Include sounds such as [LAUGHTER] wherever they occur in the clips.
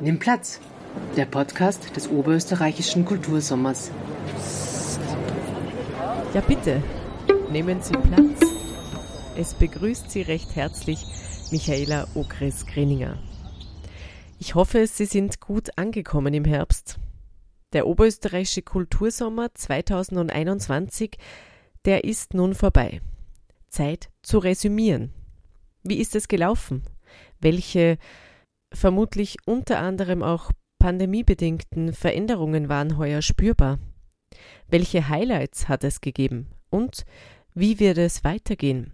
Nimm Platz, der Podcast des Oberösterreichischen Kultursommers. Ja bitte, nehmen Sie Platz. Es begrüßt Sie recht herzlich Michaela Ogres-Greninger. Ich hoffe, Sie sind gut angekommen im Herbst. Der Oberösterreichische Kultursommer 2021, der ist nun vorbei. Zeit zu resümieren. Wie ist es gelaufen? Welche vermutlich unter anderem auch pandemiebedingten Veränderungen waren heuer spürbar? Welche Highlights hat es gegeben? Und wie wird es weitergehen?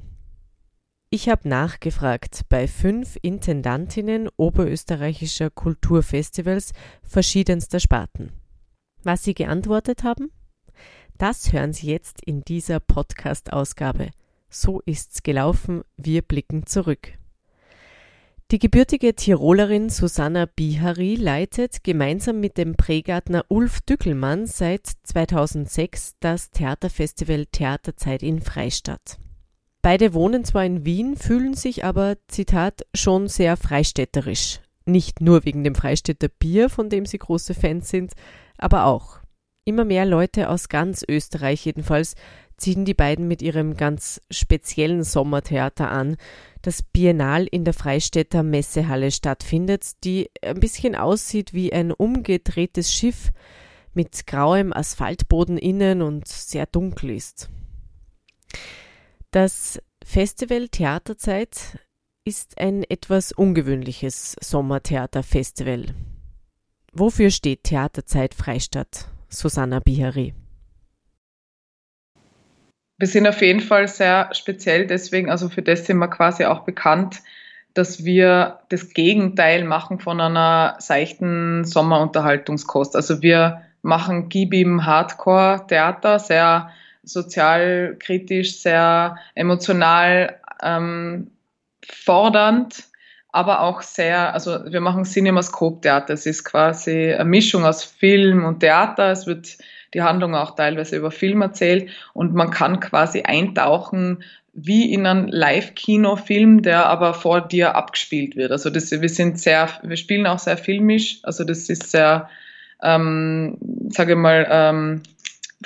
Ich habe nachgefragt bei fünf Intendantinnen oberösterreichischer Kulturfestivals verschiedenster Sparten. Was sie geantwortet haben? Das hören Sie jetzt in dieser Podcast-Ausgabe. So ist's gelaufen, wir blicken zurück. Die gebürtige Tirolerin Susanna Bihari leitet gemeinsam mit dem Prägärtner Ulf Dückelmann seit 2006 das Theaterfestival Theaterzeit in Freistadt. Beide wohnen zwar in Wien, fühlen sich aber, Zitat, schon sehr freistädterisch. Nicht nur wegen dem Freistädter Bier, von dem sie große Fans sind, aber auch. Immer mehr Leute aus ganz Österreich jedenfalls ziehen die beiden mit ihrem ganz speziellen Sommertheater an, das Biennal in der Freistädter Messehalle stattfindet, die ein bisschen aussieht wie ein umgedrehtes Schiff mit grauem Asphaltboden innen und sehr dunkel ist. Das Festival Theaterzeit ist ein etwas ungewöhnliches Sommertheaterfestival. Wofür steht Theaterzeit Freistadt? Susanna Bihari wir sind auf jeden Fall sehr speziell deswegen, also für das sind wir quasi auch bekannt, dass wir das Gegenteil machen von einer seichten Sommerunterhaltungskost. Also wir machen Gibim Hardcore Theater, sehr sozialkritisch, sehr emotional ähm, fordernd, aber auch sehr, also wir machen Cinemascope-Theater. Es ist quasi eine Mischung aus Film und Theater. Es wird die Handlung auch teilweise über Film erzählt und man kann quasi eintauchen wie in einen Live-Kino-Film, der aber vor dir abgespielt wird. Also das, wir sind sehr, wir spielen auch sehr filmisch. Also das ist sehr, ähm, sage ich mal, ähm,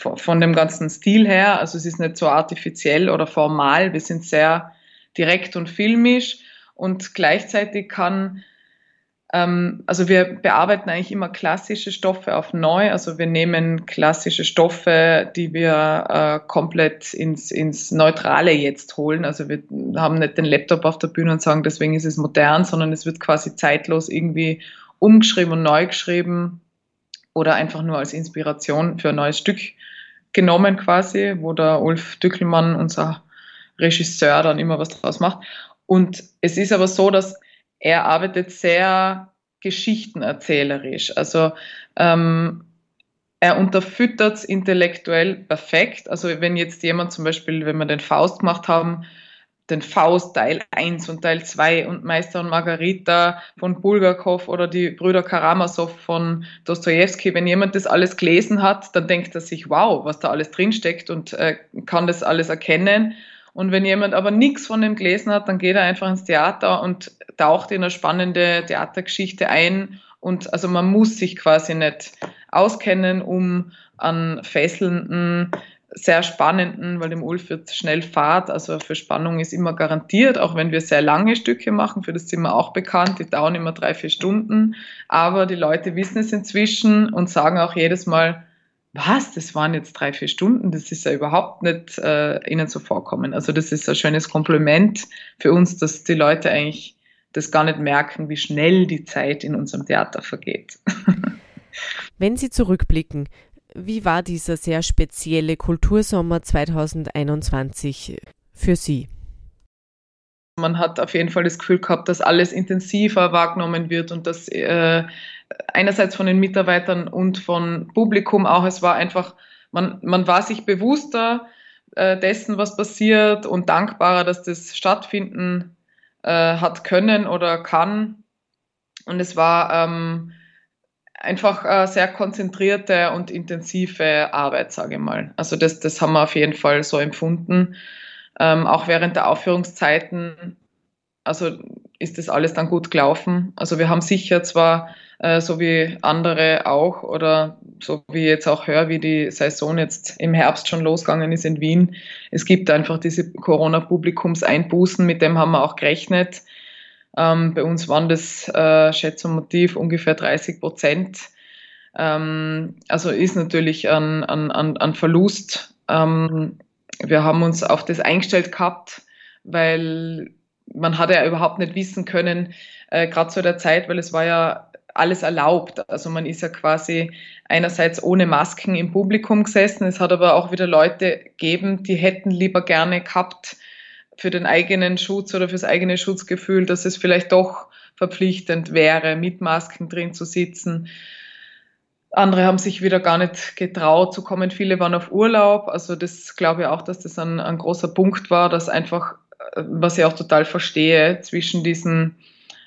von dem ganzen Stil her. Also es ist nicht so artifiziell oder formal. Wir sind sehr direkt und filmisch und gleichzeitig kann ähm, also wir bearbeiten eigentlich immer klassische Stoffe auf neu. Also wir nehmen klassische Stoffe, die wir äh, komplett ins, ins Neutrale jetzt holen. Also wir haben nicht den Laptop auf der Bühne und sagen, deswegen ist es modern, sondern es wird quasi zeitlos irgendwie umgeschrieben und neu geschrieben oder einfach nur als Inspiration für ein neues Stück genommen quasi, wo der Ulf Dückelmann, unser Regisseur, dann immer was draus macht. Und es ist aber so, dass er arbeitet sehr geschichtenerzählerisch. Also ähm, er unterfüttert es intellektuell perfekt. Also wenn jetzt jemand zum Beispiel, wenn wir den Faust gemacht haben, den Faust Teil 1 und Teil 2 und Meister und Margarita von Bulgakov oder die Brüder Karamasow von Dostoevsky, wenn jemand das alles gelesen hat, dann denkt er sich, wow, was da alles drinsteckt und äh, kann das alles erkennen. Und wenn jemand aber nichts von dem gelesen hat, dann geht er einfach ins Theater und taucht in eine spannende Theatergeschichte ein. Und also man muss sich quasi nicht auskennen, um an fesselnden, sehr spannenden, weil dem Ulf wird schnell Fahrt, also für Spannung ist immer garantiert, auch wenn wir sehr lange Stücke machen, für das sind wir auch bekannt, die dauern immer drei, vier Stunden, aber die Leute wissen es inzwischen und sagen auch jedes Mal, was, das waren jetzt drei, vier Stunden, das ist ja überhaupt nicht äh, ihnen so vorkommen. Also das ist ein schönes Kompliment für uns, dass die Leute eigentlich das gar nicht merken, wie schnell die Zeit in unserem Theater vergeht. [LAUGHS] Wenn Sie zurückblicken, wie war dieser sehr spezielle Kultursommer 2021 für Sie? Man hat auf jeden Fall das Gefühl gehabt, dass alles intensiver wahrgenommen wird und dass äh, einerseits von den Mitarbeitern und von Publikum auch, es war einfach, man, man war sich bewusster, äh, dessen, was passiert und dankbarer, dass das stattfinden äh, hat können oder kann. Und es war ähm, einfach äh, sehr konzentrierte und intensive Arbeit, sage ich mal. Also das, das haben wir auf jeden Fall so empfunden. Ähm, auch während der Aufführungszeiten, also ist das alles dann gut gelaufen. Also wir haben sicher zwar, äh, so wie andere auch, oder so wie ich jetzt auch höre, wie die Saison jetzt im Herbst schon losgegangen ist in Wien, es gibt einfach diese Corona-Publikumseinbußen, mit dem haben wir auch gerechnet. Ähm, bei uns waren das äh, Schätzungsmotiv ungefähr 30 Prozent. Ähm, also ist natürlich ein, ein, ein Verlust. Ähm, wir haben uns auf das eingestellt gehabt, weil man hatte ja überhaupt nicht wissen können, äh, gerade zu der Zeit, weil es war ja alles erlaubt. Also man ist ja quasi einerseits ohne Masken im Publikum gesessen. Es hat aber auch wieder Leute gegeben, die hätten lieber gerne gehabt, für den eigenen Schutz oder fürs eigene Schutzgefühl, dass es vielleicht doch verpflichtend wäre, mit Masken drin zu sitzen. Andere haben sich wieder gar nicht getraut zu kommen. Viele waren auf Urlaub. Also das glaube ich auch, dass das ein, ein großer Punkt war, dass einfach, äh, was ich auch total verstehe, zwischen diesen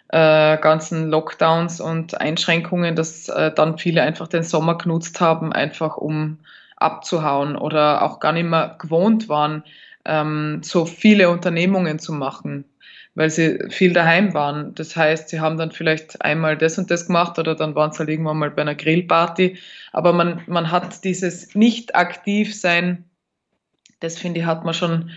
äh, ganzen Lockdowns und Einschränkungen, dass äh, dann viele einfach den Sommer genutzt haben, einfach um abzuhauen oder auch gar nicht mehr gewohnt waren, ähm, so viele Unternehmungen zu machen, weil sie viel daheim waren. Das heißt, sie haben dann vielleicht einmal das und das gemacht oder dann waren sie halt irgendwann mal bei einer Grillparty. Aber man, man hat dieses Nicht-Aktiv-Sein, das finde ich, hat man schon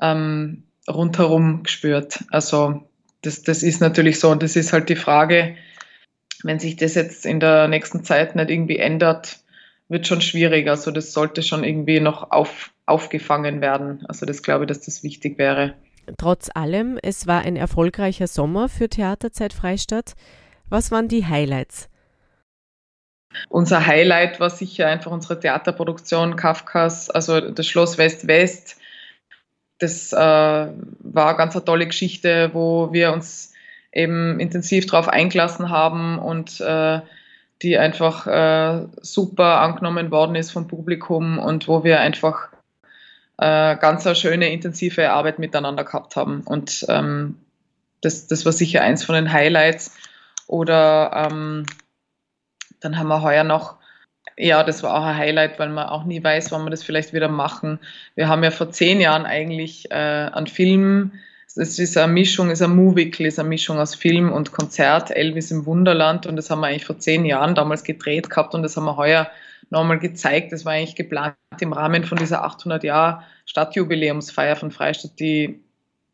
ähm, rundherum gespürt. Also das, das ist natürlich so und das ist halt die Frage, wenn sich das jetzt in der nächsten Zeit nicht irgendwie ändert, wird schon schwierig. Also das sollte schon irgendwie noch auf, aufgefangen werden. Also das glaube ich, dass das wichtig wäre. Trotz allem, es war ein erfolgreicher Sommer für Theaterzeit Freistadt. Was waren die Highlights? Unser Highlight war sicher einfach unsere Theaterproduktion Kafkas, also das Schloss West-West. Das äh, war ganz eine tolle Geschichte, wo wir uns eben intensiv darauf eingelassen haben und äh, die einfach äh, super angenommen worden ist vom Publikum und wo wir einfach äh, ganz eine schöne, intensive Arbeit miteinander gehabt haben. Und ähm, das, das war sicher eins von den Highlights. Oder ähm, dann haben wir heuer noch, ja, das war auch ein Highlight, weil man auch nie weiß, wann wir das vielleicht wieder machen. Wir haben ja vor zehn Jahren eigentlich äh, einen Film es ist eine Mischung, ist ein Movicle, ist eine Mischung aus Film und Konzert, Elvis im Wunderland und das haben wir eigentlich vor zehn Jahren damals gedreht gehabt und das haben wir heuer nochmal gezeigt. Das war eigentlich geplant im Rahmen von dieser 800 Jahr Stadtjubiläumsfeier von Freistadt, die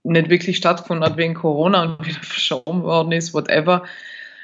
nicht wirklich stattgefunden hat wegen Corona und [LAUGHS] wieder verschoben worden ist, whatever.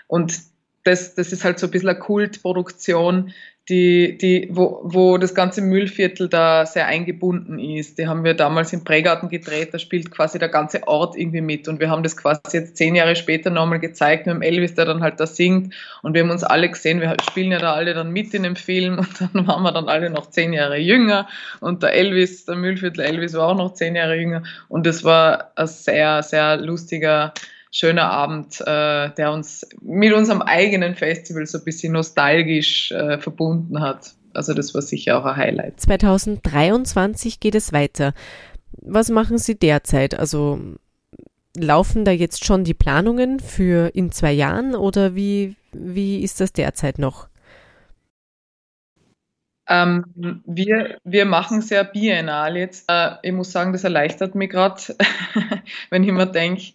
Und das, das ist halt so ein bisschen eine Kultproduktion, die, die, wo, wo das ganze Müllviertel da sehr eingebunden ist. Die haben wir damals im Prägarten gedreht, da spielt quasi der ganze Ort irgendwie mit. Und wir haben das quasi jetzt zehn Jahre später nochmal gezeigt mit dem Elvis, der dann halt da singt. Und wir haben uns alle gesehen, wir spielen ja da alle dann mit in dem Film und dann [LAUGHS] waren wir dann alle noch zehn Jahre jünger. Und der Elvis, der Müllviertel Elvis war auch noch zehn Jahre jünger. Und das war ein sehr, sehr lustiger schöner Abend, äh, der uns mit unserem eigenen Festival so ein bisschen nostalgisch äh, verbunden hat. Also das war sicher auch ein Highlight. 2023 geht es weiter. Was machen Sie derzeit? Also laufen da jetzt schon die Planungen für in zwei Jahren oder wie, wie ist das derzeit noch? Ähm, wir, wir machen sehr biennal jetzt. Äh, ich muss sagen, das erleichtert mich gerade, [LAUGHS] wenn ich mir denke,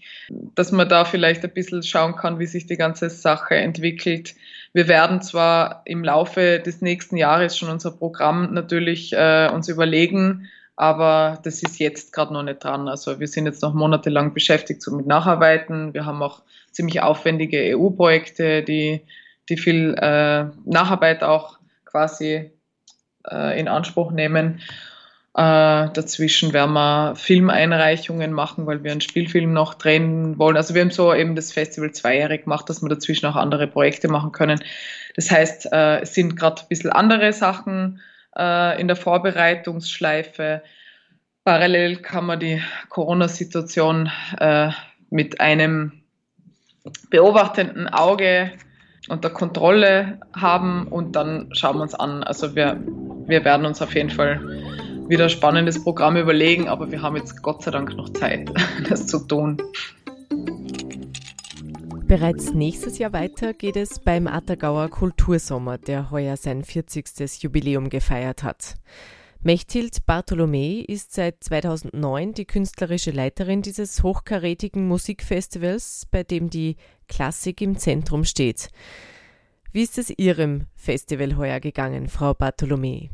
dass man da vielleicht ein bisschen schauen kann, wie sich die ganze Sache entwickelt. Wir werden zwar im Laufe des nächsten Jahres schon unser Programm natürlich äh, uns überlegen, aber das ist jetzt gerade noch nicht dran. Also wir sind jetzt noch monatelang beschäftigt so mit Nacharbeiten. Wir haben auch ziemlich aufwendige EU-Projekte, die, die viel äh, Nacharbeit auch quasi äh, in Anspruch nehmen. Äh, dazwischen werden wir Filmeinreichungen machen, weil wir einen Spielfilm noch drehen wollen. Also wir haben so eben das Festival zweijährig gemacht, dass wir dazwischen auch andere Projekte machen können. Das heißt, äh, es sind gerade ein bisschen andere Sachen äh, in der Vorbereitungsschleife. Parallel kann man die Corona-Situation äh, mit einem beobachtenden Auge unter Kontrolle haben und dann schauen wir uns an. Also wir, wir werden uns auf jeden Fall wieder ein spannendes Programm überlegen, aber wir haben jetzt Gott sei Dank noch Zeit, [LAUGHS] das zu tun. Bereits nächstes Jahr weiter geht es beim Attergauer Kultursommer, der heuer sein 40. Jubiläum gefeiert hat. Mechthild Bartholomä ist seit 2009 die künstlerische Leiterin dieses hochkarätigen Musikfestivals, bei dem die Klassik im Zentrum steht. Wie ist es Ihrem Festival heuer gegangen, Frau Bartholomä?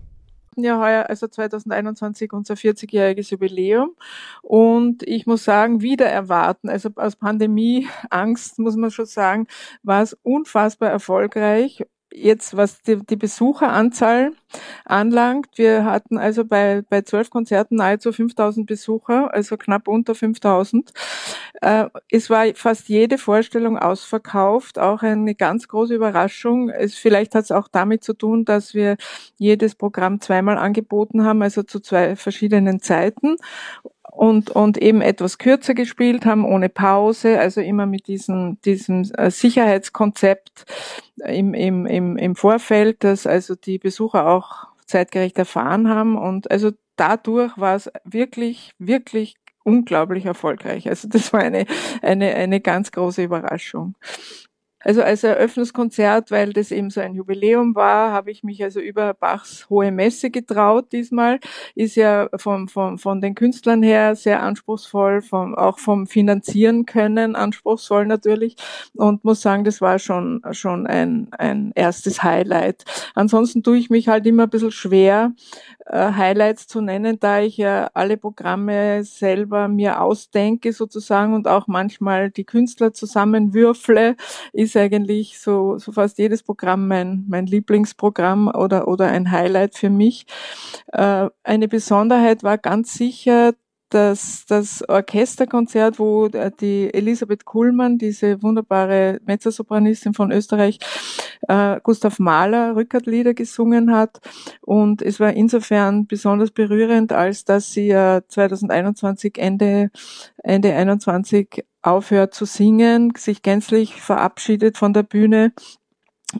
Ja heuer, also 2021, unser 40-jähriges Jubiläum. Und ich muss sagen, wieder erwarten, also aus Pandemieangst, muss man schon sagen, war es unfassbar erfolgreich jetzt, was die, die Besucheranzahl anlangt, wir hatten also bei, bei zwölf Konzerten nahezu 5000 Besucher, also knapp unter 5000. Äh, es war fast jede Vorstellung ausverkauft, auch eine ganz große Überraschung. Es, vielleicht hat es auch damit zu tun, dass wir jedes Programm zweimal angeboten haben, also zu zwei verschiedenen Zeiten und, und eben etwas kürzer gespielt haben, ohne Pause, also immer mit diesem, diesem äh, Sicherheitskonzept im, im, im, im Vorfeld, dass also die Besucher auch zeitgerecht erfahren haben. Und also dadurch war es wirklich, wirklich unglaublich erfolgreich. Also das war eine, eine, eine ganz große Überraschung. Also als Eröffnungskonzert, weil das eben so ein Jubiläum war, habe ich mich also über Bachs Hohe Messe getraut diesmal. Ist ja vom, vom, von den Künstlern her sehr anspruchsvoll, vom, auch vom Finanzieren können anspruchsvoll natürlich. Und muss sagen, das war schon, schon ein, ein erstes Highlight. Ansonsten tue ich mich halt immer ein bisschen schwer, äh, Highlights zu nennen, da ich ja alle Programme selber mir ausdenke sozusagen und auch manchmal die Künstler zusammenwürfle, ist eigentlich so, so fast jedes Programm mein, mein Lieblingsprogramm oder, oder ein Highlight für mich. Äh, eine Besonderheit war ganz sicher das, das Orchesterkonzert, wo äh, die Elisabeth Kuhlmann, diese wunderbare Mezzosopranistin von Österreich, äh, Gustav Mahler Rückertlieder gesungen hat. Und es war insofern besonders berührend, als dass sie ja 2021 Ende, Ende 21 aufhört zu singen, sich gänzlich verabschiedet von der Bühne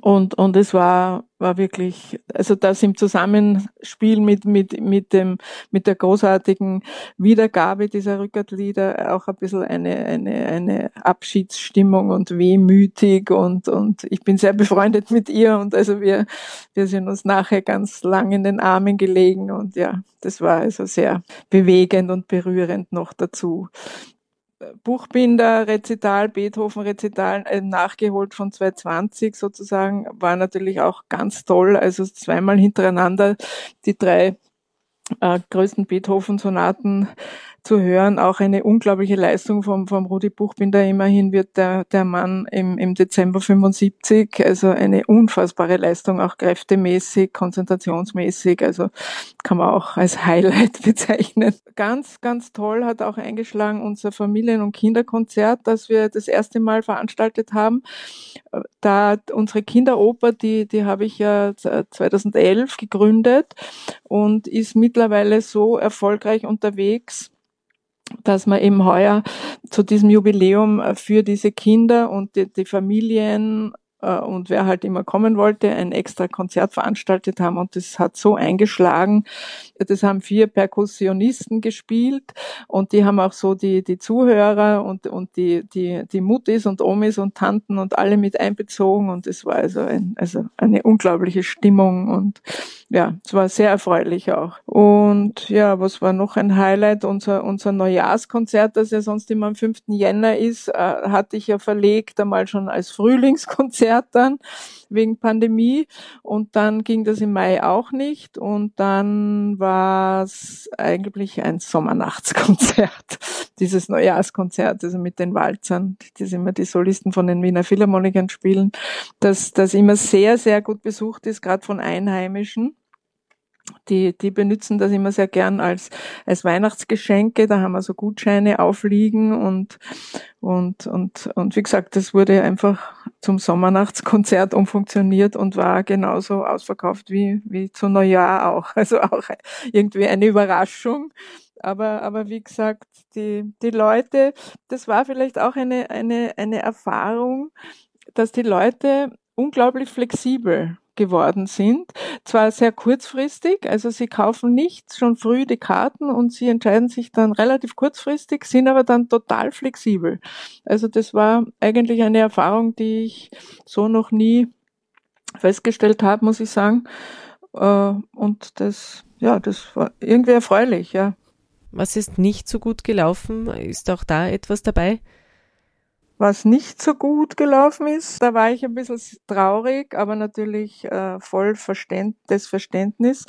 und, und es war, war wirklich, also das im Zusammenspiel mit, mit, mit dem, mit der großartigen Wiedergabe dieser Rückertlieder auch ein bisschen eine, eine, eine Abschiedsstimmung und wehmütig und, und ich bin sehr befreundet [LAUGHS] mit ihr und also wir, wir sind uns nachher ganz lang in den Armen gelegen und ja, das war also sehr bewegend und berührend noch dazu. Buchbinder Rezital, Beethoven Rezital äh, nachgeholt von 220 sozusagen, war natürlich auch ganz toll. Also zweimal hintereinander die drei äh, größten Beethoven-Sonaten zu hören. Auch eine unglaubliche Leistung vom, vom Rudi Buchbinder. Immerhin wird der, der Mann im, im Dezember 75, also eine unfassbare Leistung, auch kräftemäßig, konzentrationsmäßig. Also kann man auch als Highlight [LAUGHS] bezeichnen. Ganz, ganz toll hat auch eingeschlagen unser Familien- und Kinderkonzert, das wir das erste Mal veranstaltet haben. Da unsere Kinderoper, die, die habe ich ja 2011 gegründet und ist mittlerweile so erfolgreich unterwegs, dass man eben heuer zu diesem Jubiläum äh, für diese Kinder und die, die Familien äh, und wer halt immer kommen wollte, ein extra Konzert veranstaltet haben und das hat so eingeschlagen. Das haben vier Perkussionisten gespielt und die haben auch so die, die Zuhörer und, und die, die, die Muttis und Omis und Tanten und alle mit einbezogen und es war also, ein, also eine unglaubliche Stimmung und ja, es war sehr erfreulich auch. Und ja, was war noch ein Highlight? Unser, unser Neujahrskonzert, das ja sonst immer am 5. Jänner ist, äh, hatte ich ja verlegt einmal schon als Frühlingskonzert dann wegen Pandemie. Und dann ging das im Mai auch nicht. Und dann war es eigentlich ein Sommernachtskonzert, dieses Neujahrskonzert, also mit den Walzern, das immer die Solisten von den Wiener Philharmonikern spielen, das, das immer sehr, sehr gut besucht ist, gerade von Einheimischen die, die benutzen das immer sehr gern als, als Weihnachtsgeschenke. Da haben wir so Gutscheine aufliegen und, und, und, und wie gesagt, das wurde einfach zum Sommernachtskonzert umfunktioniert und war genauso ausverkauft wie, wie zu Neujahr auch. [LAUGHS] Also auch irgendwie eine Überraschung. Aber, aber wie gesagt, die, die Leute, das war vielleicht auch eine, eine, eine Erfahrung, dass die Leute unglaublich flexibel geworden sind. Zwar sehr kurzfristig, also sie kaufen nicht schon früh die Karten und sie entscheiden sich dann relativ kurzfristig, sind aber dann total flexibel. Also das war eigentlich eine Erfahrung, die ich so noch nie festgestellt habe, muss ich sagen. Äh, und das, ja, das war irgendwie erfreulich, ja. Was ist nicht so gut gelaufen? Ist auch da etwas dabei? Was nicht so gut gelaufen ist, da war ich ein bisschen traurig, aber natürlich äh, voll Verständ des Verständnis.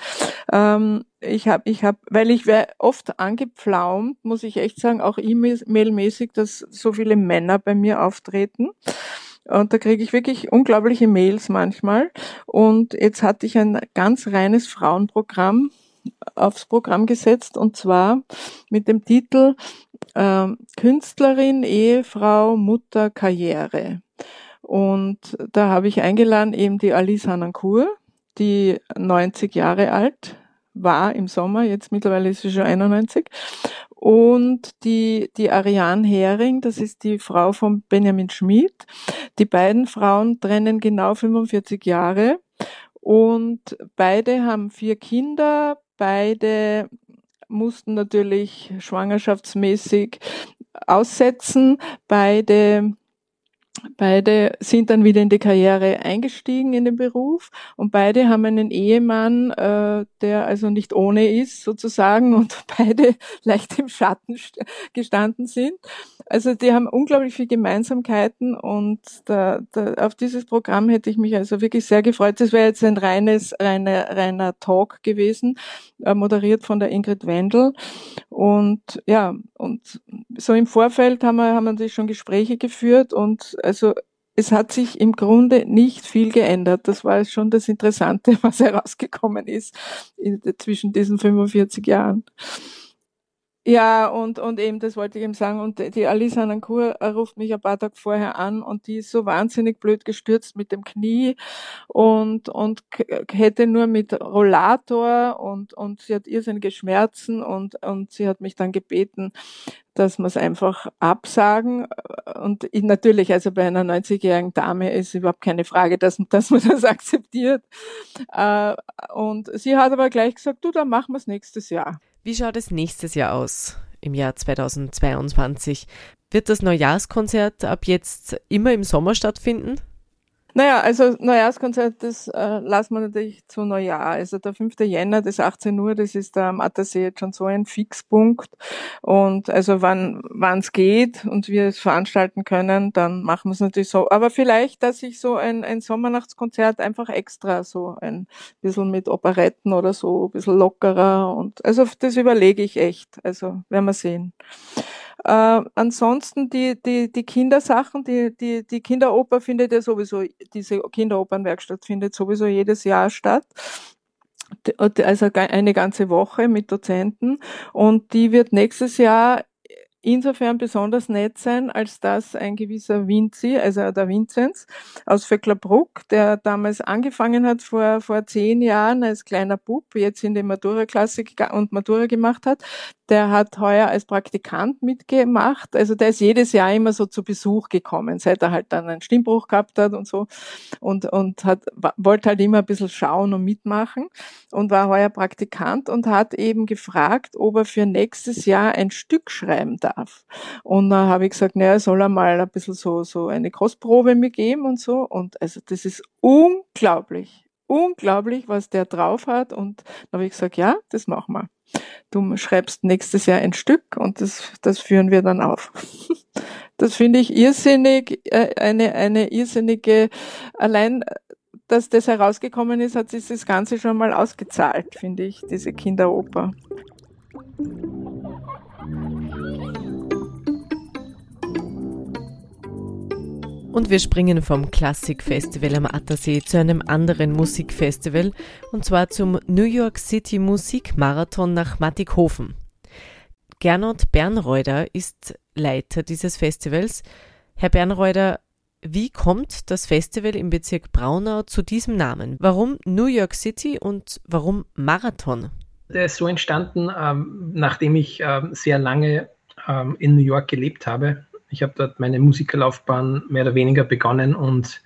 Ähm, ich habe, ich habe, weil ich wäre oft angepflaumt, muss ich echt sagen, auch E-Mail-mäßig, dass so viele Männer bei mir auftreten. Und da kriege ich wirklich unglaubliche Mails manchmal. Und jetzt hatte ich ein ganz reines Frauenprogramm aufs Programm gesetzt und zwar mit dem Titel äh, Künstlerin, Ehefrau, Mutter, Karriere. Und da habe ich eingeladen eben die Alice Hanankur, die 90 Jahre alt war im Sommer, jetzt mittlerweile ist sie schon 91. Und die, die Ariane Hering, das ist die Frau von Benjamin Schmid. Die beiden Frauen trennen genau 45 Jahre. Und beide haben vier Kinder, beide mussten natürlich schwangerschaftsmäßig aussetzen. Beide Beide sind dann wieder in die Karriere eingestiegen in den Beruf und beide haben einen Ehemann, äh, der also nicht ohne ist sozusagen und [LAUGHS] beide leicht im Schatten gestanden sind. Also die haben unglaublich viele Gemeinsamkeiten und da, da, auf dieses Programm hätte ich mich also wirklich sehr gefreut. Das wäre jetzt ein reines, reiner, reiner Talk gewesen, äh, moderiert von der Ingrid Wendel. Und ja, und so im Vorfeld haben wir, haben wir schon Gespräche geführt und also es hat sich im Grunde nicht viel geändert. Das war schon das Interessante, [LAUGHS] was herausgekommen ist zwischen diesen 45 Jahren. Ja, und, und eben, das wollte ich eben sagen. Und die Alice Anankur ruft mich ein paar Tage vorher an und die ist so wahnsinnig blöd gestürzt mit dem Knie und, und hätte nur mit Rollator und, und sie hat irrsinnige Schmerzen und, und sie hat mich dann gebeten, dass wir es einfach absagen. Und ich, natürlich, also bei einer 90-jährigen Dame ist überhaupt keine Frage, dass, dass man [LAUGHS] das akzeptiert. Äh, und sie hat aber gleich gesagt, du, dann machen wir es nächstes Jahr. Wie schaut es nächstes Jahr aus, im Jahr 2022? Wird das Neujahrskonzert ab jetzt immer im Sommer stattfinden? Naja, also Neujahrskonzert, das äh, lassen wir natürlich zu Neujahr. Also der 5. Jänner, das 18 Uhr, das ist am Attersee jetzt schon so ein Fixpunkt. Und also wann wann es geht und wir es veranstalten können, dann machen wir es natürlich so. Aber vielleicht, dass ich so ein, ein Sommernachtskonzert einfach extra so ein bisschen mit Operetten oder so, ein bisschen lockerer. Und also das überlege ich echt. Also werden wir sehen. Äh, ansonsten die, die, die Kindersachen, die, die, die Kinderoper findet ja sowieso, diese Kinderopernwerkstatt findet sowieso jedes Jahr statt. Also eine ganze Woche mit Dozenten. Und die wird nächstes Jahr insofern besonders nett sein, als dass ein gewisser Vinci, also der Vinzenz aus Vöcklerbruck, der damals angefangen hat vor, vor zehn Jahren als kleiner Bub, jetzt in die Matura-Klasse und Matura gemacht hat, der hat heuer als Praktikant mitgemacht. Also der ist jedes Jahr immer so zu Besuch gekommen, seit er halt dann einen Stimmbruch gehabt hat und so. Und, und hat, wollte halt immer ein bisschen schauen und mitmachen und war heuer Praktikant und hat eben gefragt, ob er für nächstes Jahr ein Stück schreiben darf. Und dann habe ich gesagt, naja, soll er mal ein bisschen so, so eine Kostprobe mir geben und so. Und also das ist unglaublich unglaublich, was der drauf hat. Und dann habe ich gesagt, ja, das machen wir. Du schreibst nächstes Jahr ein Stück und das, das führen wir dann auf. [LAUGHS] Das finde ich irrsinnig, äh, eine, eine irrsinnige, allein, dass das herausgekommen ist, hat sich das Ganze schon mal ausgezahlt, finde ich, diese Kinderoper. Und wir springen vom Klassikfestival am Attersee zu einem anderen Musikfestival, und zwar zum New York City Musikmarathon nach Mattighofen. Gernot Bernreuder ist Leiter dieses Festivals. Herr Bernreuder, wie kommt das Festival im Bezirk Braunau zu diesem Namen? Warum New York City und warum Marathon? Der ist so entstanden, ähm, nachdem ich ähm, sehr lange ähm, in New York gelebt habe ich habe dort meine Musikerlaufbahn mehr oder weniger begonnen und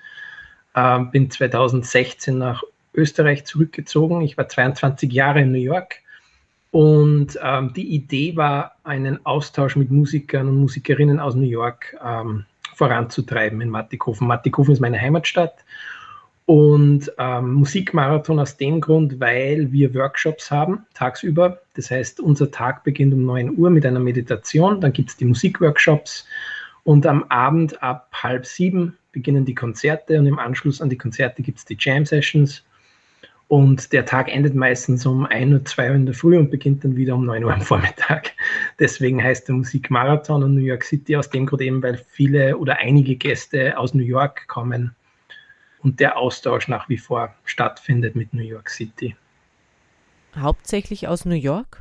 äh, bin 2016 nach Österreich zurückgezogen. Ich war 22 Jahre in New York und ähm, die Idee war, einen Austausch mit Musikern und Musikerinnen aus New York ähm, voranzutreiben in Mattighofen. Mattighofen ist meine Heimatstadt und ähm, Musikmarathon aus dem Grund, weil wir Workshops haben tagsüber. Das heißt, unser Tag beginnt um 9 Uhr mit einer Meditation, dann gibt es die Musikworkshops und am Abend ab halb sieben beginnen die Konzerte und im Anschluss an die Konzerte gibt es die Jam Sessions. Und der Tag endet meistens um 1 Uhr, 2 Uhr in der Früh und beginnt dann wieder um 9 Uhr am Vormittag. [LAUGHS] Deswegen heißt der Musikmarathon in New York City aus dem Grund eben, weil viele oder einige Gäste aus New York kommen und der Austausch nach wie vor stattfindet mit New York City. Hauptsächlich aus New York?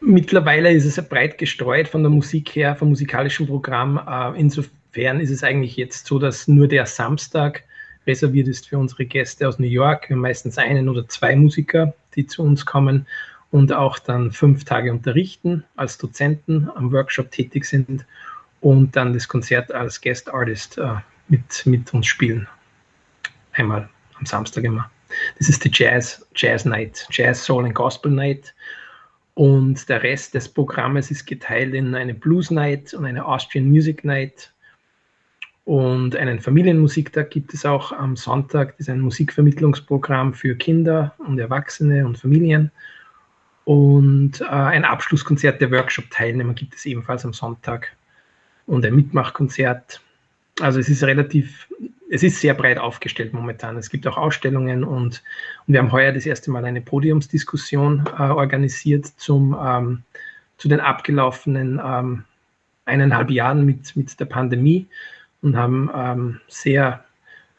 Mittlerweile ist es breit gestreut von der Musik her, vom musikalischen Programm. Äh, insofern ist es eigentlich jetzt so, dass nur der Samstag reserviert ist für unsere Gäste aus New York. Wir haben meistens einen oder zwei Musiker, die zu uns kommen und auch dann fünf Tage unterrichten als Dozenten, am Workshop tätig sind und dann das Konzert als Guest Artist äh, mit, mit uns spielen. Einmal am Samstag immer. Das ist die Jazz, Jazz Night, Jazz, Soul and Gospel Night. Und der Rest des Programmes ist geteilt in eine Blues Night und eine Austrian Music Night und einen Familienmusiktag gibt es auch am Sonntag. Das ist ein Musikvermittlungsprogramm für Kinder und Erwachsene und Familien. Und äh, ein Abschlusskonzert der Workshop-Teilnehmer gibt es ebenfalls am Sonntag. Und ein Mitmachkonzert. Also es ist relativ, es ist sehr breit aufgestellt momentan. Es gibt auch Ausstellungen und, und wir haben heuer das erste Mal eine Podiumsdiskussion äh, organisiert zum, ähm, zu den abgelaufenen ähm, eineinhalb Jahren mit, mit der Pandemie und haben ähm, sehr,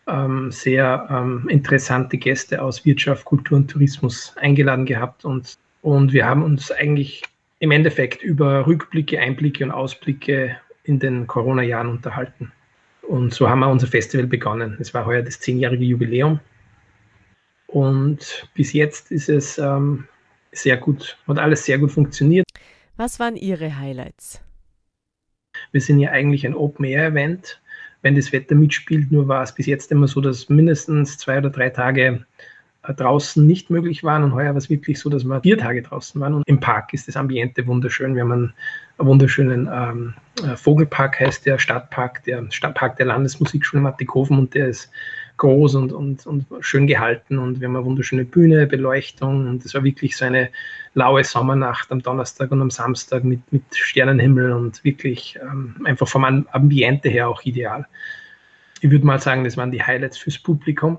ähm, sehr ähm, interessante Gäste aus Wirtschaft, Kultur und Tourismus eingeladen gehabt. Und, und wir haben uns eigentlich im Endeffekt über Rückblicke, Einblicke und Ausblicke in den Corona-Jahren unterhalten. Und so haben wir unser Festival begonnen. Es war heuer das zehnjährige Jubiläum. Und bis jetzt ist es ähm, sehr gut, hat alles sehr gut funktioniert. Was waren Ihre Highlights? Wir sind ja eigentlich ein Open-Air-Event wenn das Wetter mitspielt. Nur war es bis jetzt immer so, dass mindestens zwei oder drei Tage draußen nicht möglich waren. Und heuer war es wirklich so, dass wir vier Tage draußen waren. Und im Park ist das Ambiente wunderschön. Wir haben einen, wunderschönen ähm, äh, Vogelpark, heißt der Stadtpark, der Stadtpark der Landesmusikschule Mattighofen. Und der ist groß und, und, und schön gehalten. Und wir haben eine wunderschöne Bühne, Beleuchtung. Und es war wirklich so eine laue Sommernacht am Donnerstag und am Samstag mit, mit Sternenhimmel und wirklich ähm, einfach vom Ambiente her auch ideal. Ich würde mal sagen, das waren die Highlights fürs Publikum.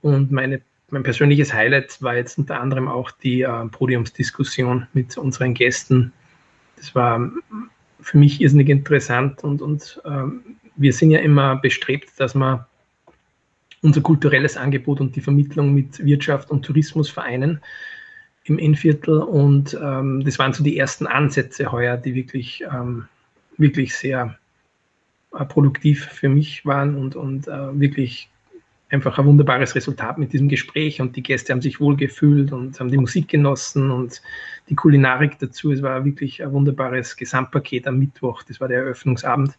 Und meine, mein persönliches Highlight war jetzt unter anderem auch die äh, Podiumsdiskussion mit unseren Gästen. Das war für mich irrsinnig interessant und, und ähm, wir sind ja immer bestrebt, dass wir unser kulturelles Angebot und die Vermittlung mit Wirtschaft und Tourismus vereinen im Innviertel und ähm, das waren so die ersten Ansätze heuer, die wirklich, ähm, wirklich sehr äh, produktiv für mich waren und, und äh, wirklich einfach ein wunderbares Resultat mit diesem Gespräch und die Gäste haben sich wohl gefühlt und haben die Musik genossen und die Kulinarik dazu. Es war wirklich ein wunderbares Gesamtpaket am Mittwoch. Das war der Eröffnungsabend.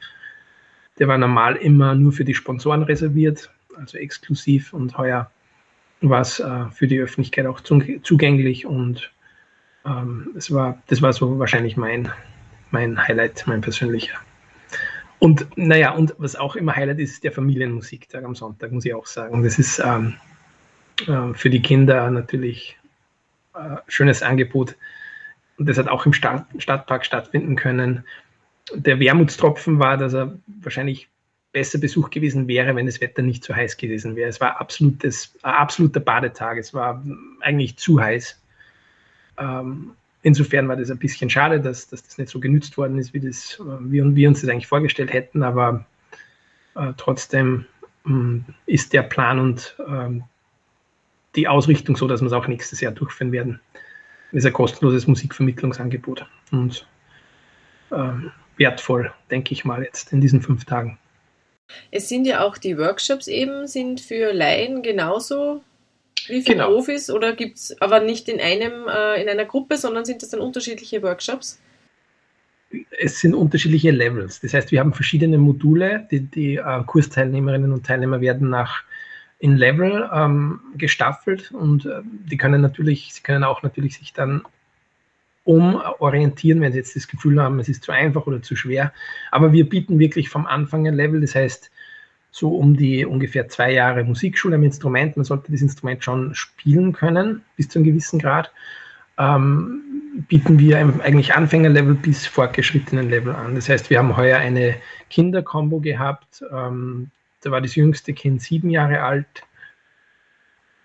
Der war normal immer nur für die Sponsoren reserviert, also exklusiv und heuer war es äh, für die Öffentlichkeit auch zugänglich und ähm, es war, das war so wahrscheinlich mein, mein Highlight, mein persönlicher. Und naja, und was auch immer Highlight ist, ist der Familienmusiktag am Sonntag, muss ich auch sagen. Das ist ähm, äh, für die Kinder natürlich ein äh, schönes Angebot. Und das hat auch im Stadt, Stadtpark stattfinden können. Der Wermutstropfen war, dass er wahrscheinlich besser Besuch gewesen wäre, wenn das Wetter nicht zu heiß gewesen wäre. Es war absolutes, ein absoluter Badetag. Es war eigentlich zu heiß. Ähm, insofern war das ein bisschen schade, dass, dass das nicht so genützt worden ist, wie, das, wie wir uns das eigentlich vorgestellt hätten. Aber äh, trotzdem äh, ist der Plan und äh, die Ausrichtung so, dass wir es auch nächstes Jahr durchführen werden. Das ist ein kostenloses Musikvermittlungsangebot und ähm, wertvoll, denke ich mal, jetzt in diesen fünf Tagen. Es sind ja auch die Workshops eben, sind für Laien genauso wie für genau. Profis oder gibt es aber nicht in einem, äh, in einer Gruppe, sondern sind das dann unterschiedliche Workshops? Es sind unterschiedliche Levels. Das heißt, wir haben verschiedene Module. Die, die äh, Kursteilnehmerinnen und Teilnehmer werden nach in Level ähm, gestaffelt und äh, die können natürlich, sie können auch natürlich sich dann umorientieren, wenn sie jetzt das Gefühl haben, es ist zu einfach oder zu schwer. Aber wir bieten wirklich vom Anfang ein Level, das heißt, so um die ungefähr zwei Jahre Musikschule am Instrument. Man sollte das Instrument schon spielen können, bis zu einem gewissen Grad. Ähm, bieten wir eigentlich Anfängerlevel bis fortgeschrittenen Level an. Das heißt, wir haben heuer eine Kinderkombo gehabt. Ähm, da war das jüngste Kind sieben Jahre alt.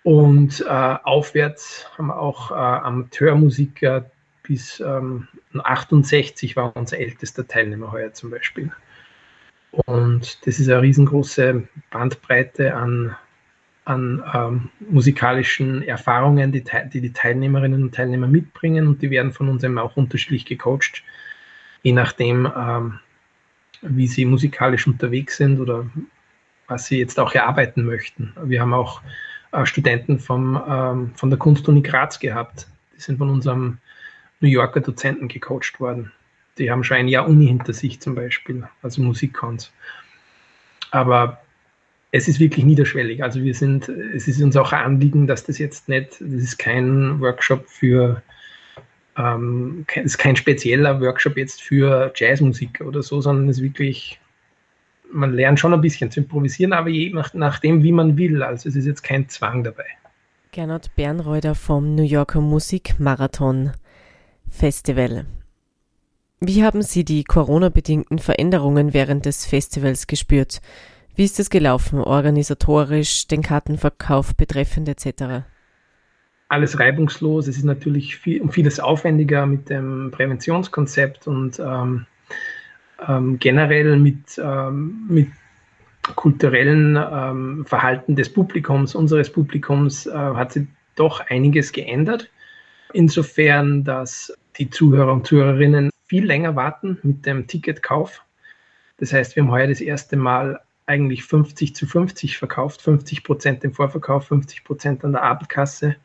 Und äh, aufwärts haben wir auch äh, Amateurmusiker bis ähm, 68 war unser ältester Teilnehmer heuer zum Beispiel. Und das ist eine riesengroße Bandbreite an, an ähm, musikalischen Erfahrungen, die, die, die Teilnehmerinnen und Teilnehmer mitbringen und die werden von uns eben auch unterschiedlich gecoacht, je nachdem, ähm, wie sie musikalisch unterwegs sind oder was sie jetzt auch erarbeiten möchten. Wir haben auch äh, Studenten vom, ähm, von der Kunstuni Graz gehabt. Die sind von unserem New Yorker Dozenten gecoacht worden. Die haben schon ein Jahr Uni hinter sich zum Beispiel, also Musikkons. Aber es ist wirklich niederschwellig. Also wir sind, es ist uns auch ein Anliegen, dass das jetzt nicht, das ist kein Workshop für, ähm, es ist kein spezieller Workshop jetzt für Jazzmusik oder so, sondern es ist wirklich, man lernt schon ein bisschen zu improvisieren, aber je nach, nachdem, wie man will. Also es ist jetzt kein Zwang dabei. Gernot Bernreuter vom New Yorker Musikmarathon Festival. Wie haben Sie die Corona-bedingten Veränderungen während des Festivals gespürt? Wie ist es gelaufen, organisatorisch, den Kartenverkauf betreffend etc.? Alles reibungslos. Es ist natürlich viel, vieles aufwendiger mit dem Präventionskonzept und ähm, ähm, generell mit, ähm, mit kulturellen ähm, Verhalten des Publikums, unseres Publikums, äh, hat sich doch einiges geändert. Insofern, dass die Zuhörer und Zuhörerinnen viel länger warten mit dem Ticketkauf. Das heißt, wir haben heuer das erste Mal eigentlich 50 zu 50 verkauft, 50 Prozent im Vorverkauf, 50 Prozent an der Abendkasse.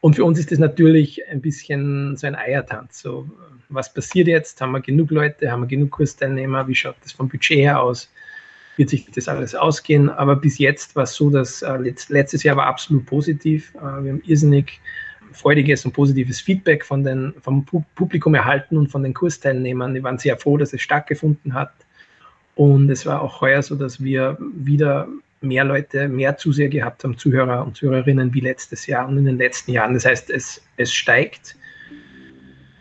Und für uns ist das natürlich ein bisschen so ein Eiertanz. So, was passiert jetzt? Haben wir genug Leute? Haben wir genug Kursteilnehmer? Wie schaut das vom Budget her aus? Wird sich das alles ausgehen? Aber bis jetzt war es so, dass äh, letztes Jahr war absolut positiv. Äh, wir haben irrsinnig freudiges und positives Feedback von den, vom Publikum erhalten und von den Kursteilnehmern. Die waren sehr froh, dass es stattgefunden hat. Und es war auch heuer so, dass wir wieder mehr Leute, mehr Zuseher gehabt haben, Zuhörer und Zuhörerinnen wie letztes Jahr und in den letzten Jahren. Das heißt, es, es steigt.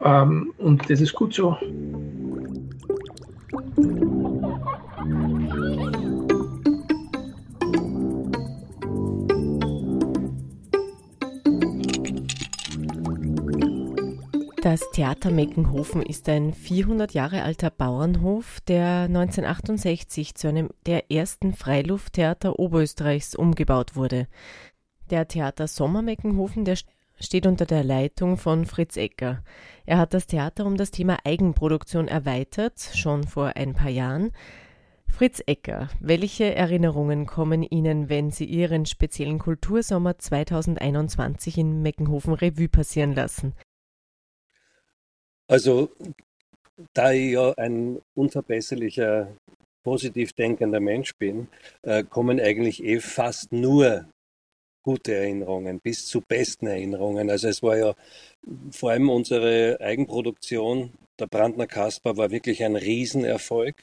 Ähm, und das ist gut so. Das Theater Meckenhofen ist ein 400 Jahre alter Bauernhof, der 1968 zu einem der ersten Freilufttheater Oberösterreichs umgebaut wurde. Der Theater Sommer Meckenhofen, der steht unter der Leitung von Fritz Ecker. Er hat das Theater um das Thema Eigenproduktion erweitert, schon vor ein paar Jahren. Fritz Ecker, welche Erinnerungen kommen Ihnen, wenn Sie Ihren speziellen Kultursommer 2021 in Meckenhofen Revue passieren lassen? Also, da ich ja ein unverbesserlicher, positiv denkender Mensch bin, äh, kommen eigentlich eh fast nur gute Erinnerungen bis zu besten Erinnerungen. Also es war ja vor allem unsere Eigenproduktion, der Brandner Kasper, war wirklich ein Riesenerfolg.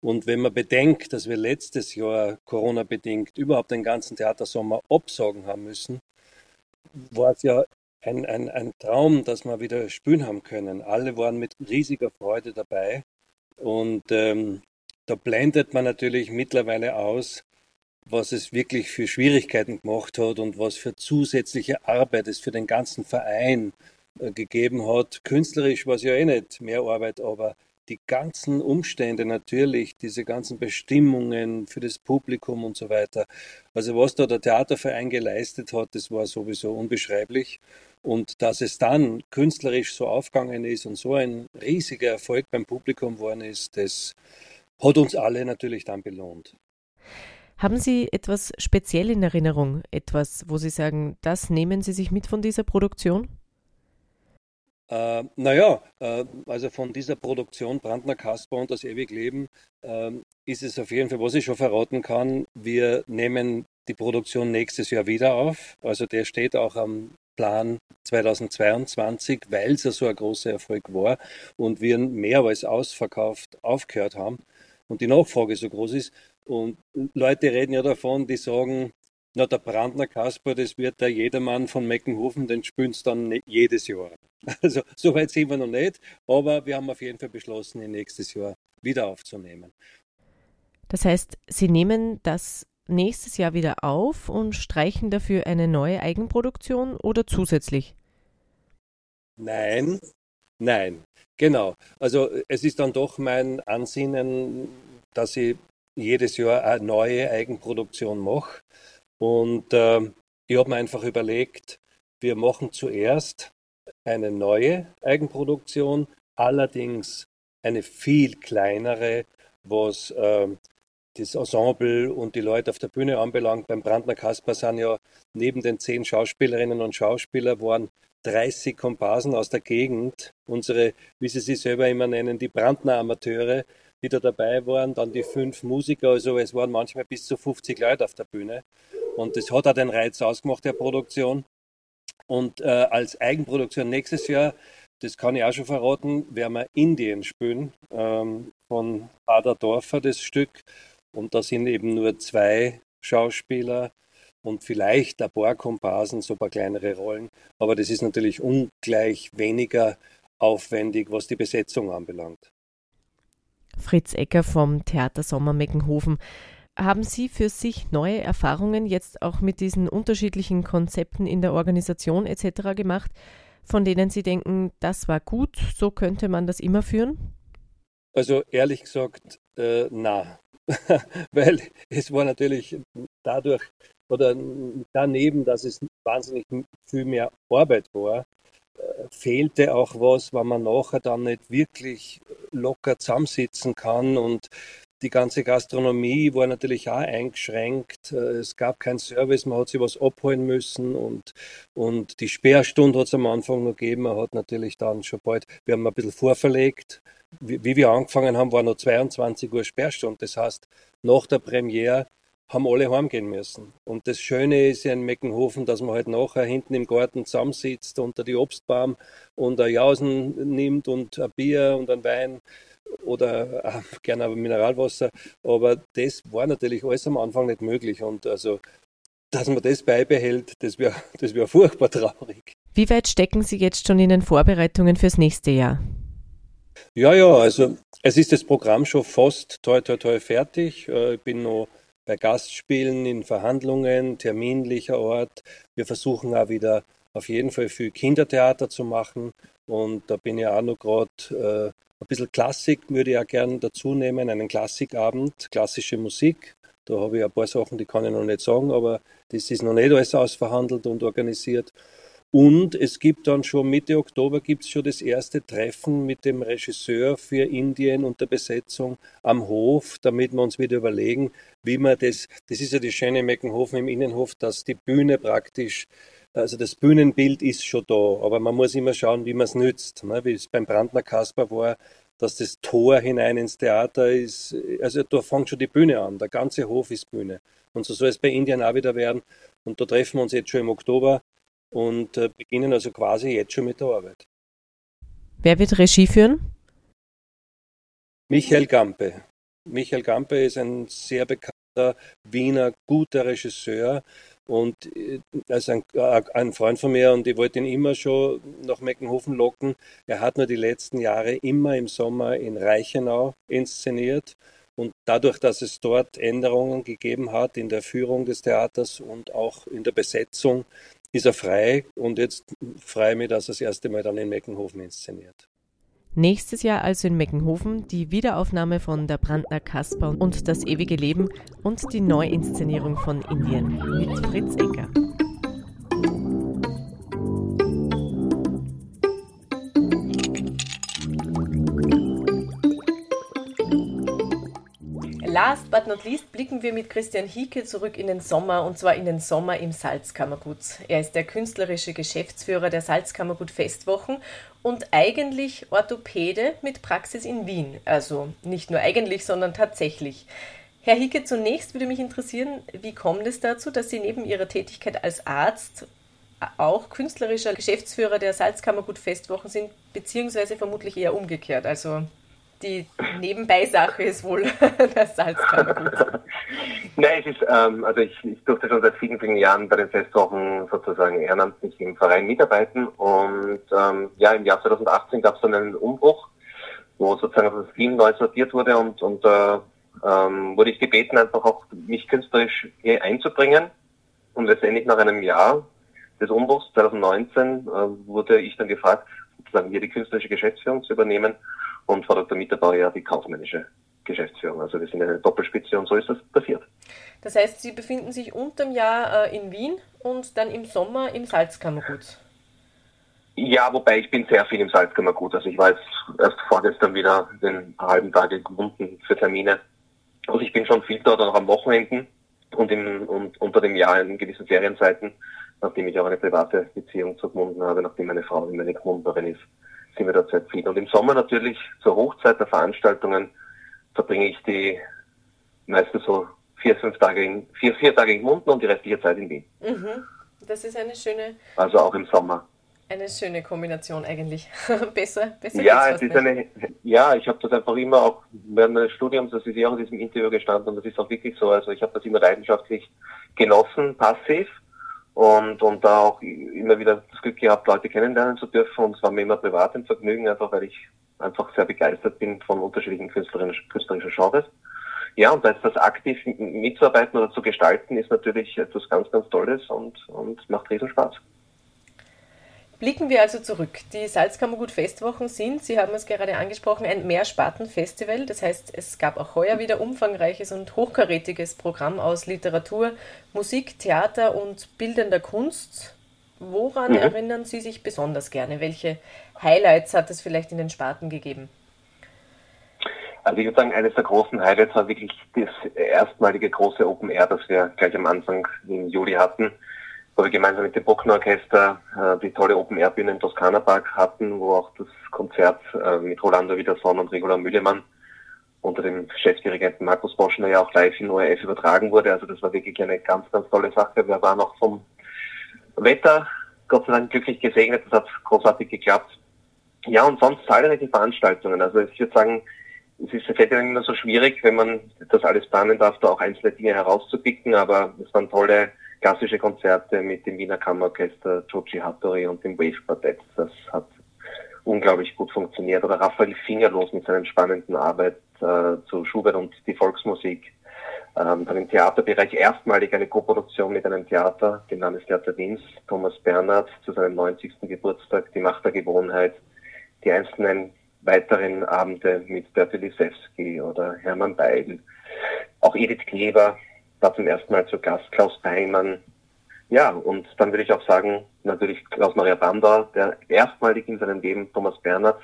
Und wenn man bedenkt, dass wir letztes Jahr Corona-bedingt überhaupt den ganzen Theatersommer absagen haben müssen, war es ja ein, ein, ein Traum, dass wir wieder spielen haben können. Alle waren mit riesiger Freude dabei. Und ähm, da blendet man natürlich mittlerweile aus, was es wirklich für Schwierigkeiten gemacht hat und was für zusätzliche Arbeit es für den ganzen Verein äh, gegeben hat. Künstlerisch war es ja eh nicht mehr Arbeit, aber die ganzen Umstände natürlich, diese ganzen Bestimmungen für das Publikum und so weiter. Also was da der Theaterverein geleistet hat, das war sowieso unbeschreiblich. Und dass es dann künstlerisch so aufgegangen ist und so ein riesiger Erfolg beim Publikum geworden ist, das hat uns alle natürlich dann belohnt. Haben Sie etwas speziell in Erinnerung? Etwas, wo Sie sagen, das nehmen Sie sich mit von dieser Produktion? Äh, naja, äh, also von dieser Produktion Brandner Kasper und das Ewig Leben äh, ist es auf jeden Fall, was ich schon verraten kann, wir nehmen die Produktion nächstes Jahr wieder auf. Also der steht auch am Plan 2022, weil es ja so ein großer Erfolg war und wir mehr als ausverkauft aufgehört haben und die Nachfrage so groß ist. Und Leute reden ja davon, die sagen, na, der Brandner Kasper, das wird der Jedermann von Meckenhofen, den spielen sie dann jedes Jahr. [LAUGHS] Also, so weit sind wir noch nicht, aber wir haben auf jeden Fall beschlossen, ihn nächstes Jahr wieder aufzunehmen. Das heißt, Sie nehmen das nächstes Jahr wieder auf und streichen dafür eine neue Eigenproduktion oder zusätzlich? Nein, nein, genau. Also es ist dann doch mein Ansinnen, dass ich jedes Jahr eine neue Eigenproduktion mache. Und äh, ich habe mir einfach überlegt, wir machen zuerst eine neue Eigenproduktion, allerdings eine viel kleinere, was äh, das Ensemble und die Leute auf der Bühne anbelangt. Beim Brandner Kasper sind ja neben den zehn Schauspielerinnen und Schauspielern waren 30 Komparsen aus der Gegend, unsere, wie sie sich selber immer nennen, die Brandner Amateure, die da dabei waren, dann die fünf Musiker, also es waren manchmal bis zu 50 Leute auf der Bühne. Und das hat auch den Reiz ausgemacht der Produktion. Und äh, als Eigenproduktion nächstes Jahr, das kann ich auch schon verraten, werden wir Indien spielen, ähm, von Ada Dorfer das Stück. Und da sind eben nur zwei Schauspieler und vielleicht ein paar Komparsen, so ein paar kleinere Rollen. Aber das ist natürlich ungleich weniger aufwendig, was die Besetzung anbelangt. Fritz Ecker vom Theater Sommer Meckenhofen. Haben Sie für sich neue Erfahrungen jetzt auch mit diesen unterschiedlichen Konzepten in der Organisation etc. gemacht, von denen Sie denken, das war gut, so könnte man das immer führen? Also ehrlich gesagt, äh, na, [LAUGHS] weil es war natürlich dadurch oder daneben, dass es wahnsinnig viel mehr Arbeit war, äh, fehlte auch was, weil man nachher dann nicht wirklich locker zusammensitzen kann und die ganze Gastronomie war natürlich auch eingeschränkt. Äh, es gab keinen Service, man hat sich was abholen müssen und, und die Sperrstunde hat es am Anfang noch gegeben. Man hat natürlich dann schon bald, wir haben ein bisschen vorverlegt, wie, wie wir angefangen haben, war noch 22 Uhr Sperrstunde. Das heißt, nach der Premiere haben alle heimgehen müssen. Und das Schöne ist ja in Meckenhofen, dass man halt nachher hinten im Garten zusammensitzt unter die Obstbaum und ein Jausen nimmt und ein Bier und ein Wein oder äh, gerne ein Mineralwasser. Aber das war natürlich alles am Anfang nicht möglich. Und also, dass man das beibehält, das wäre [LAUGHS] das wär furchtbar traurig. Wie weit stecken Sie jetzt schon in den Vorbereitungen fürs nächste Jahr? Ja, ja, also es ist das Programm schon fast toi toi toi fertig. Äh, ich bin noch bei Gastspielen, in Verhandlungen, terminlicher Ort. Wir versuchen auch wieder auf jeden Fall viel Kindertheater zu machen. Und da bin ich auch noch gerade äh, ein bisschen Klassik, würde ich auch gerne dazu nehmen, einen Klassikabend, klassische Musik. Da habe ich ein paar Sachen, die kann ich noch nicht sagen, aber das ist noch nicht alles ausverhandelt und organisiert. Und es gibt dann schon Mitte Oktober gibt es schon das erste Treffen mit dem Regisseur für Indien und der Besetzung am Hof, damit wir uns wieder überlegen, wie man das, das ist ja das schöne Meckenhofen im Innenhof, dass die Bühne praktisch, also das Bühnenbild ist schon da, aber man muss immer schauen, wie man es nützt. Ne? Wie es beim Brandner Kasper war, dass das Tor hinein ins Theater ist, also da fängt schon die Bühne an, der ganze Hof ist Bühne. Und so soll es bei Indien auch wieder werden. Und da treffen wir uns jetzt schon im Oktober und äh, beginnen also quasi jetzt schon mit der Arbeit. Wer wird Regie führen? Michael Gampe. Michael Gampe ist ein sehr bekannter Wiener guter Regisseur und äh, also ein, äh, ein, Freund von mir und ich wollte ihn immer schon nach Meckenhofen locken. Er hat nur die letzten Jahre immer im Sommer in Reichenau inszeniert und dadurch, dass es dort Änderungen gegeben hat in der Führung des Theaters und auch in der Besetzung, ist er frei und jetzt freue ich mich, dass er das erste Mal dann in Meckenhofen inszeniert. Nächstes Jahr also in Meckenhofen die Wiederaufnahme von Der Brandner Kasper und Das ewige Leben und die Neuinszenierung von Indien mit Fritz Ecker. Last but not least blicken wir mit Christian Hieke zurück in den Sommer und zwar in den Sommer im Salzkammergut. Er ist der künstlerische Geschäftsführer der Salzkammergut Festwochen und eigentlich Orthopäde mit Praxis in Wien. Also nicht nur eigentlich, sondern tatsächlich. Herr Hicke, zunächst würde mich interessieren, wie kommt es dazu, dass Sie neben Ihrer Tätigkeit als Arzt auch künstlerischer Geschäftsführer der Salzkammergut Festwochen sind, beziehungsweise vermutlich eher umgekehrt. Also die Nebenbeisache ist wohl [LAUGHS] das Salzkammergut. Nein, es ist, ähm, also ich, ich durfte schon seit vielen, vielen Jahren bei den Festwochen sozusagen ehrenamtlich im Verein mitarbeiten und ähm, ja, im Jahr 2018 gab es dann einen Umbruch, wo sozusagen das Team neu sortiert wurde und, und äh, ähm, wurde ich gebeten, einfach auch mich künstlerisch hier einzubringen und letztendlich nach einem Jahr des Umbruchs 2019 äh, wurde ich dann gefragt, sozusagen hier die künstlerische Geschäftsführung zu übernehmen und Frau Dr. Mitterbauer ja die kaufmännische Geschäftsführung. Also wir sind eine Doppelspitze und so ist das passiert. Das heißt, Sie befinden sich unterm Jahr äh, in Wien und dann im Sommer im Salzkammergut. Ja, wobei ich bin sehr viel im Salzkammergut. Also ich war jetzt erst vorgestern wieder den halben Tag gebunden für Termine. Also ich bin schon viel dort auch am Wochenenden und, im, und unter dem Jahr in gewissen Ferienzeiten nachdem ich auch eine private Beziehung zu Gmunden habe, nachdem meine Frau immer eine Gmunderin ist, sind wir da sehr viel. Und im Sommer natürlich zur Hochzeit der Veranstaltungen verbringe ich die meistens so vier, fünf Tage in, vier, vier Tage in Gmunden und die restliche Zeit in Wien. Mhm. Das ist eine schöne. Also auch im Sommer. Eine schöne Kombination eigentlich. [LAUGHS] besser, besser. Ja, es ist nicht. eine, ja, ich habe das einfach immer auch während meines Studiums, das ist ja auch in diesem Interview gestanden und das ist auch wirklich so. Also ich habe das immer leidenschaftlich genossen, passiv und, und da auch immer wieder das Glück gehabt, Leute kennenlernen zu dürfen und es war mir immer privat ein Vergnügen, einfach weil ich einfach sehr begeistert bin von unterschiedlichen künstlerischen, künstlerischen Genres. Ja, und jetzt das aktiv mitzuarbeiten oder zu gestalten, ist natürlich etwas ganz, ganz Tolles und, und macht riesen Spaß. Blicken wir also zurück. Die Salzkammergut Festwochen sind, Sie haben es gerade angesprochen, ein Mehrspartenfestival. Das heißt, es gab auch heuer wieder umfangreiches und hochkarätiges Programm aus Literatur, Musik, Theater und bildender Kunst. Woran mhm. erinnern Sie sich besonders gerne? Welche Highlights hat es vielleicht in den Sparten gegeben? Also ich würde sagen, eines der großen Highlights war wirklich das erstmalige große Open Air, das wir gleich am Anfang im Juli hatten wo wir gemeinsam mit dem Bruckner Orchester äh, die tolle Open Air Bühne im Toskana Park hatten, wo auch das Konzert äh, mit Rolando Wiederson und Regula Mühlemann unter dem Chefdirigenten Markus Boschner ja auch live in ORF übertragen wurde. Also das war wirklich eine ganz, ganz tolle Sache. Wir waren auch vom Wetter Gott sei Dank glücklich gesegnet. Das hat großartig geklappt. Ja, und sonst zahlreiche Veranstaltungen. Also ich würde sagen, es ist ja immer so schwierig, wenn man das alles planen darf, da auch einzelne Dinge herauszupicken, aber es waren tolle klassische Konzerte mit dem Wiener Kammerorchester Joji Hattori und dem Wave Quartett. Das hat unglaublich gut funktioniert. Oder Raphael Fingerlos mit seinen spannenden Arbeit äh, zu Schubert und die Volksmusik. Ähm, dann im Theaterbereich erstmalig eine Koproduktion mit einem Theater, dem Landestheater Wiens, Thomas Bernhard zu seinem 90. Geburtstag, Die Macht der Gewohnheit, die einzelnen weiteren Abende mit Bertil Lisewski oder Hermann Beidl, auch Edith Kleber, war zum ersten Mal zu Gast, Klaus Peimann. Ja, und dann würde ich auch sagen, natürlich Klaus-Maria Bandauer, der erstmalig in seinem Leben Thomas Bernhard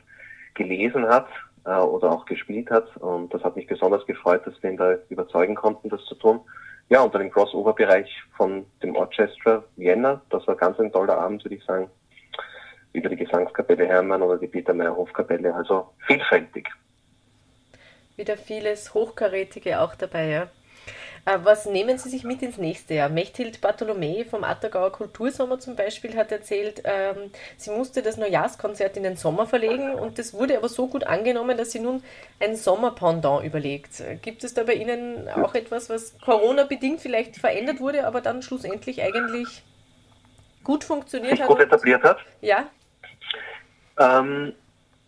gelesen hat äh, oder auch gespielt hat. Und das hat mich besonders gefreut, dass wir ihn da überzeugen konnten, das zu tun. Ja, und dann im Crossover-Bereich von dem Orchestra Vienna, das war ganz ein toller Abend, würde ich sagen, über die Gesangskapelle Hermann oder die Peter Meyer Hofkapelle, also vielfältig. Wieder vieles Hochkarätige auch dabei, ja. Äh, was nehmen Sie sich mit ins nächste Jahr? Mechthild Bartholomä vom Attergauer Kultursommer zum Beispiel hat erzählt, ähm, sie musste das Neujahrskonzert in den Sommer verlegen und das wurde aber so gut angenommen, dass sie nun ein Sommerpendant überlegt. Gibt es da bei Ihnen auch etwas, was Corona-bedingt vielleicht verändert wurde, aber dann schlussendlich eigentlich gut funktioniert Sich hat? Gut etabliert hat? Ja. Ähm,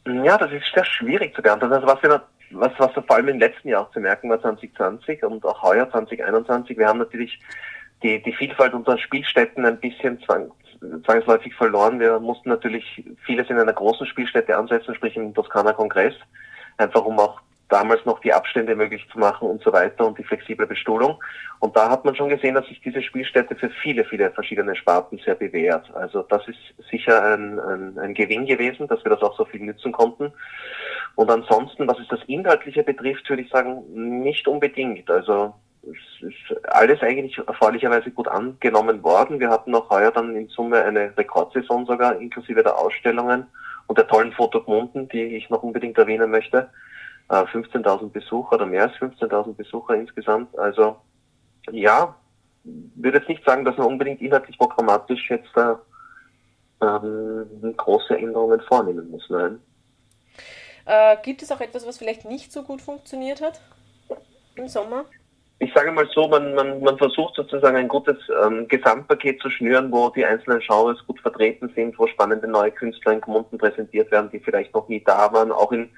ja, das ist sehr schwierig zu beantworten. Also was wir was, was vor allem im letzten Jahr zu merken war, 2020 und auch heuer 2021, wir haben natürlich die, die Vielfalt unserer Spielstätten ein bisschen zwang, zwangsläufig verloren. Wir mussten natürlich vieles in einer großen Spielstätte ansetzen, sprich im Toskana Kongress, einfach um auch damals noch die Abstände möglich zu machen und so weiter und die flexible Bestuhlung. Und da hat man schon gesehen, dass sich diese Spielstätte für viele, viele verschiedene Sparten sehr bewährt. Also das ist sicher ein, ein, ein Gewinn gewesen, dass wir das auch so viel nützen konnten. Und ansonsten, was es das Inhaltliche betrifft, würde ich sagen, nicht unbedingt. Also es ist alles eigentlich erfreulicherweise gut angenommen worden. Wir hatten auch heuer dann in Summe eine Rekordsaison sogar, inklusive der Ausstellungen und der tollen Fotogmunden, die ich noch unbedingt erwähnen möchte. Äh, 15.000 Besucher oder mehr als 15.000 Besucher insgesamt. Also ja, würde jetzt nicht sagen, dass man unbedingt inhaltlich programmatisch jetzt da ähm, große Änderungen vornehmen muss. Nein. Äh, gibt es auch etwas, was vielleicht nicht so gut funktioniert hat im Sommer? Ich sage mal so, man, man, man versucht sozusagen ein gutes ähm, Gesamtpaket zu schnüren, wo die einzelnen Genres gut vertreten sind, wo spannende neue Künstler in Kommunen präsentiert werden, die vielleicht noch nie da waren, auch in,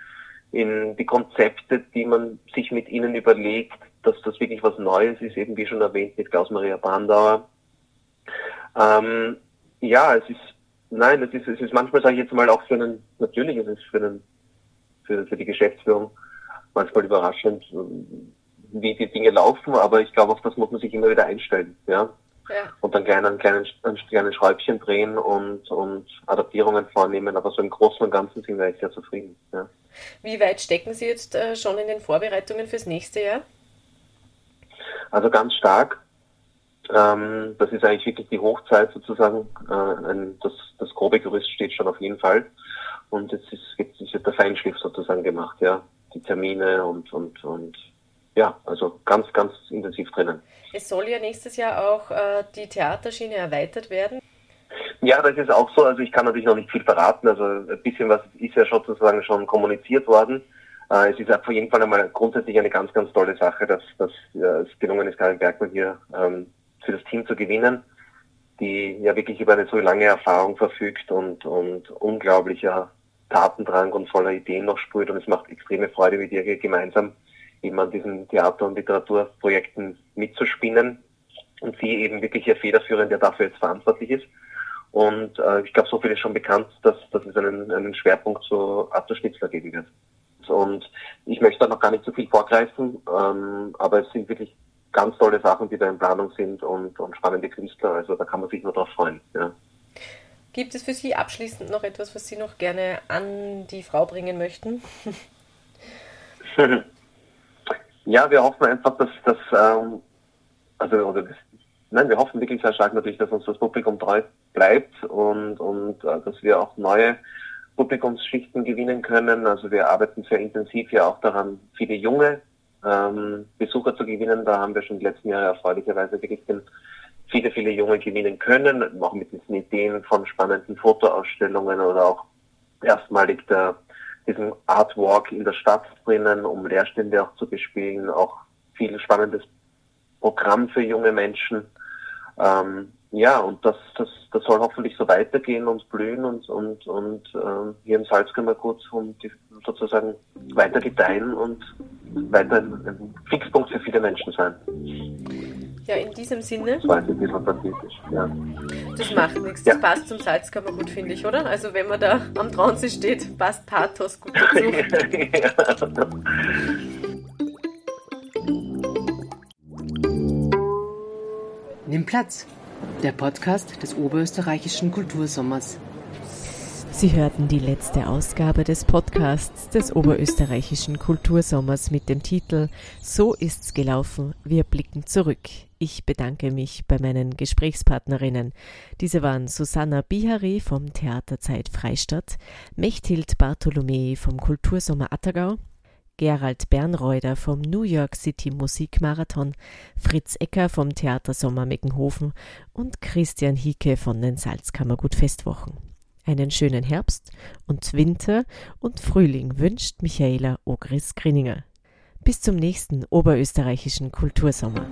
in die Konzepte, die man sich mit ihnen überlegt, dass das wirklich was Neues ist, eben wie schon erwähnt mit Klaus-Maria Brandauer. Ähm, ja, es ist, nein, es ist, es ist manchmal, sage ich jetzt mal, auch für einen, natürlich ist es für einen, für, für die Geschäftsführung manchmal überraschend, wie die Dinge laufen, aber ich glaube, auf das muss man sich immer wieder einstellen, ja. Ja. Und dann kleinen, einen kleinen Schräubchen drehen und, und Adaptierungen vornehmen, aber so im Großen und Ganzen sind wir echt sehr zufrieden. Ja. Wie weit stecken Sie jetzt äh, schon in den Vorbereitungen fürs nächste Jahr? Also ganz stark. Ähm, das ist eigentlich wirklich die Hochzeit sozusagen. Äh, ein, das, das grobe Gerüst steht schon auf jeden Fall. Und jetzt ist, jetzt ist der Feinschliff sozusagen gemacht, ja. Die Termine und, und, und ja, also ganz, ganz intensiv drinnen. Es soll ja nächstes Jahr auch äh, die Theaterschiene erweitert werden. Ja, das ist auch so. Also ich kann natürlich noch nicht viel verraten. Also ein bisschen was ist ja sozusagen schon kommuniziert worden. Äh, es ist auf jeden Fall einmal grundsätzlich eine ganz, ganz tolle Sache, dass, dass äh, es gelungen ist, Karin Bergmann hier ähm, für das Team zu gewinnen, die ja wirklich über eine so lange Erfahrung verfügt und, und unglaublicher Tatendrang und voller Ideen noch spürt. Und es macht extreme Freude, mit ihr gemeinsam eben an diesen Theater- und Literaturprojekten mitzuspinnen und sie eben wirklich ihr federführend, der dafür jetzt verantwortlich ist. Und äh, ich glaube, so viel ist schon bekannt, dass, dass es einen, einen Schwerpunkt zu Arthur Schnitzler geben wird. Und ich möchte da noch gar nicht zu viel vorgreifen, ähm, aber es sind wirklich ganz tolle Sachen, die da in Planung sind und, und spannende Künstler. Also da kann man sich nur drauf freuen. Ja. Gibt es für Sie abschließend noch etwas, was Sie noch gerne an die Frau bringen möchten? [LAUGHS] ja, wir hoffen einfach, dass das, ähm, also oder nein, wir hoffen wirklich sehr stark natürlich, dass uns das Publikum treu bleibt und, und äh, dass wir auch neue Publikumsschichten gewinnen können. Also wir arbeiten sehr intensiv ja auch daran, viele junge ähm, Besucher zu gewinnen. Da haben wir schon die letzten Jahre erfreulicherweise wirklich den, viele, viele junge gewinnen können, auch mit diesen Ideen von spannenden Fotoausstellungen oder auch erstmalig der, diesem Artwalk in der Stadt drinnen, um Leerstände auch zu bespielen, auch viel spannendes Programm für junge Menschen. Ähm, ja, und das, das, das soll hoffentlich so weitergehen und blühen und, und, und ähm, hier im Salzkammergut und die, sozusagen weiter gedeihen und weiter ein, Fixpunkt für viele Menschen sein. Ja, in diesem Sinne. Das war ein bisschen pathetisch, ja. Das macht nichts, das ja. passt zum Salzkammergut, finde ich, oder? Also wenn man da am Traunsee steht, passt Pathos gut dazu. ja. [LAUGHS] Nimm Platz der Podcast des Oberösterreichischen Kultursommers. Sie hörten die letzte Ausgabe des Podcasts des Oberösterreichischen Kultursommers mit dem Titel So ist's gelaufen, wir blicken zurück. Ich bedanke mich bei meinen Gesprächspartnerinnen. Diese waren Susanna Bihari vom Theaterzeit Freistadt, Mechthild Bartholomä vom Kultursommer Attergau, Gerald Bernreuder vom New York City Musikmarathon, Fritz Ecker vom Theater Sommer Meckenhofen und Christian Hieke von den Salzkammergut Festwochen. Einen schönen Herbst und Winter und Frühling wünscht Michaela Ogris-Grinninger. Bis zum nächsten oberösterreichischen Kultursommer.